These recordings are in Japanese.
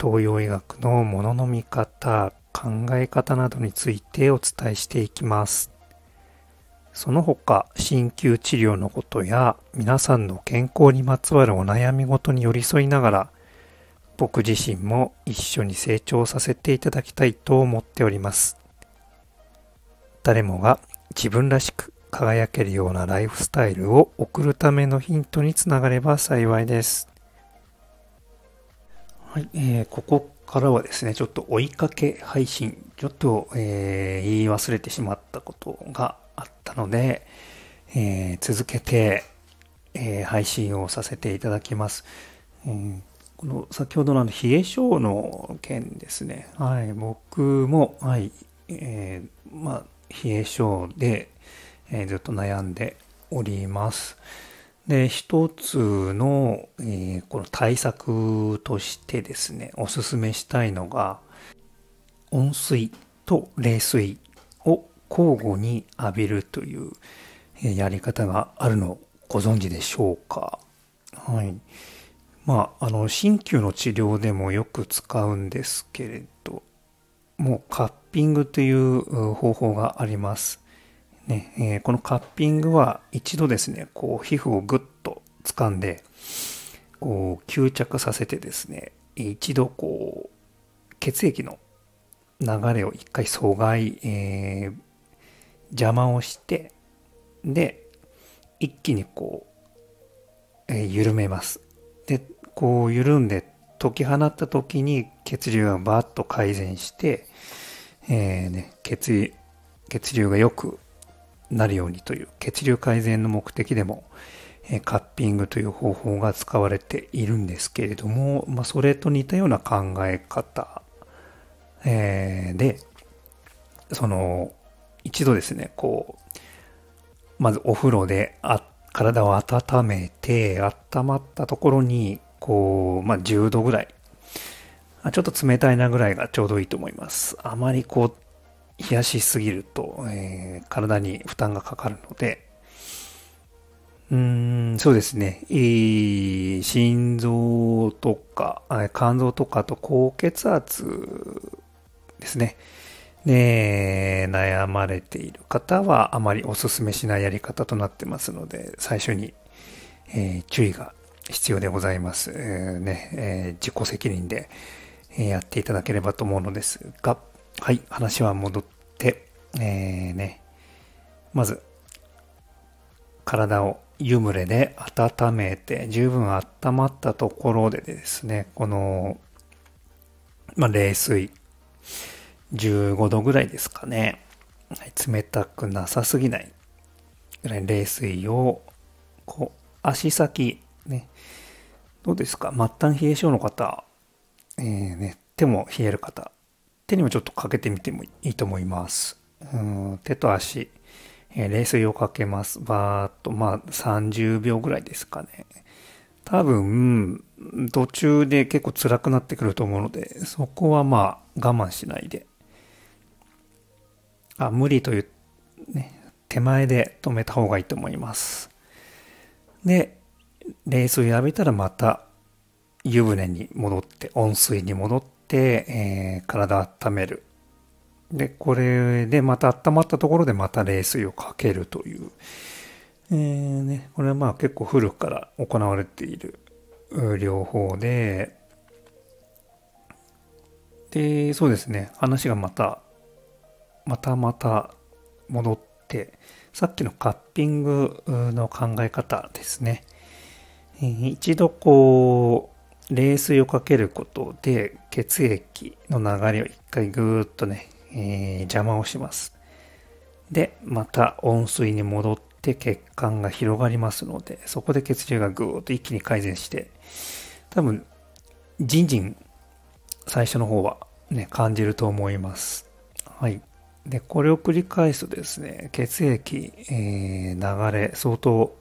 東洋医学のものの見方、考え方などについてお伝えしていきます。その他、鍼灸治療のことや皆さんの健康にまつわるお悩みごとに寄り添いながら、僕自身も一緒に成長させていただきたいと思っております。誰もが自分らしく輝けるようなライフスタイルを送るためのヒントにつながれば幸いです。はい、えー、ここからはですね、ちょっと追いかけ配信、ちょっと、えー、言い忘れてしまったことがあったので、えー、続けて、えー、配信をさせていただきます。うん、この先ほどのの冷え性の件ですね。はい、僕も、はい、えー、まあ、冷え性で、え、ずっと悩んでおります。で、一つの、えー、この対策としてですね、おすすめしたいのが、温水と冷水を交互に浴びるというやり方があるのをご存知でしょうか？はい。まあ、あの、鍼灸の治療でもよく使うんですけれど、もうカッピングという方法があります。ねえー、このカッピングは一度ですね、こう皮膚をぐっと掴んで、こう吸着させてですね、一度こう血液の流れを一回阻害、えー、邪魔をして、で、一気にこう、えー、緩めます。で、こう緩んで解き放った時に血流がバーッと改善して、えーね、血血流がよくなるようにという血流改善の目的でも、えカッピングという方法が使われているんですけれども、まあ、それと似たような考え方、えー、で、その、一度ですね、こう、まずお風呂であ体を温めて、温まったところに、こう、まあ、10度ぐらい、ちょっと冷たいなぐらいがちょうどいいと思います。あまりこう、冷やしすぎると、えー、体に負担がかかるので、うーん、そうですね。心臓とか、肝臓とかと高血圧ですね。で、悩まれている方はあまりお勧めしないやり方となってますので、最初に、えー、注意が必要でございます。えー、ねえー、自己責任でえやっていただければと思うのですが、はい、話は戻って、えー、ね、まず、体を湯蒸れで温めて、十分温まったところでですね、この、まあ、冷水、15度ぐらいですかね。冷たくなさすぎないぐらい冷水を、こう、足先、ね、どうですか？末端冷え性の方、えー、ね、手も冷える方、手にもちょっとかけてみてもいいと思います。うん手と足、えー、冷水をかけます。バーっと、まあ30秒ぐらいですかね。多分、途中で結構辛くなってくると思うので、そこはまあ我慢しないで。あ、無理という、ね、手前で止めた方がいいと思います。で、冷水浴びたらまた湯船に戻って、温水に戻って、、えー、体温める。で、これでまた温まったところでまた冷水をかけるという。えー、ね、これはまあ結構古くから行われている療法で、で、そうですね、話がまた、またまた戻って、さっきのカッピングの考え方ですね。一度こう、冷水をかけることで血液の流れを一回ぐーっとね、えー、邪魔をします。で、また温水に戻って血管が広がりますので、そこで血流がぐーっと一気に改善して、多分、じんじん最初の方はね、感じると思います。はい。で、これを繰り返すとですね、血液、えー、流れ、相当、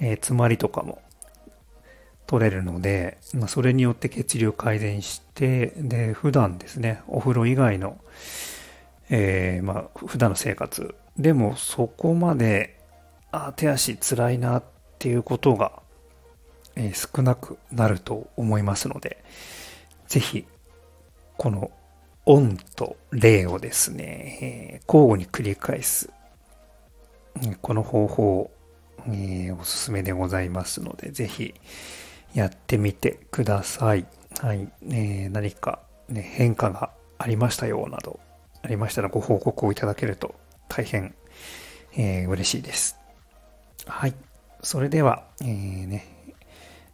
えー、詰まりとかも取れるので、まあ、それによって血流改善して、で、普段ですね、お風呂以外の、えー、まあ、普段の生活でもそこまで、あ、手足辛いなっていうことが、えー、少なくなると思いますので、ぜひ、このオンとレイをですね、えー、交互に繰り返す、この方法、えー、おすすめでございますので、ぜひやってみてください。はい。えー、何か、ね、変化がありましたよなど、ありましたらご報告をいただけると大変、えー、嬉しいです。はい。それでは、えー、ね、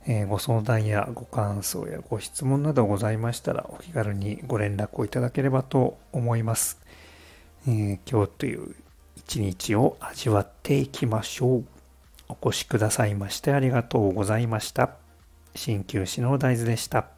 えー、ご相談やご感想やご質問などございましたらお気軽にご連絡をいただければと思います。え、今日という一日を味わっていきましょう。お越しくださいましてありがとうございました。鍼灸師の大豆でした。